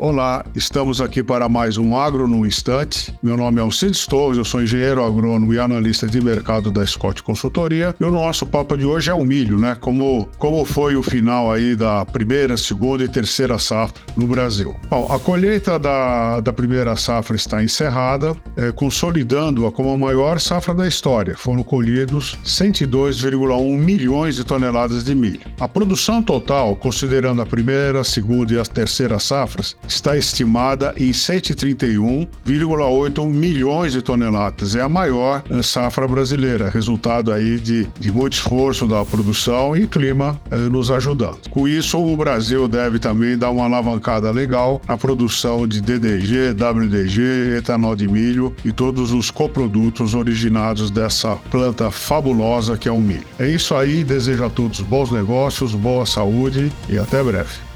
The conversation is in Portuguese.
Olá, estamos aqui para mais um Agro no Instante. Meu nome é Alcides Torres, eu sou engenheiro agrônomo e analista de mercado da Scott Consultoria. E o nosso papo de hoje é o milho, né? Como, como foi o final aí da primeira, segunda e terceira safra no Brasil. Bom, a colheita da, da primeira safra está encerrada, é, consolidando-a como a maior safra da história. Foram colhidos 102,1 milhões de toneladas de milho. A produção total, considerando a primeira, segunda e a terceira safras, está estimada em 131,8 milhões de toneladas. É a maior eh, safra brasileira, resultado aí de, de muito esforço da produção e clima eh, nos ajudando. Com isso, o Brasil deve também dar uma alavancada legal na produção de DDG, WDG, etanol de milho e todos os coprodutos originados dessa planta fabulosa que é o milho. É isso aí, desejo a todos bons negócios, boa saúde e até breve.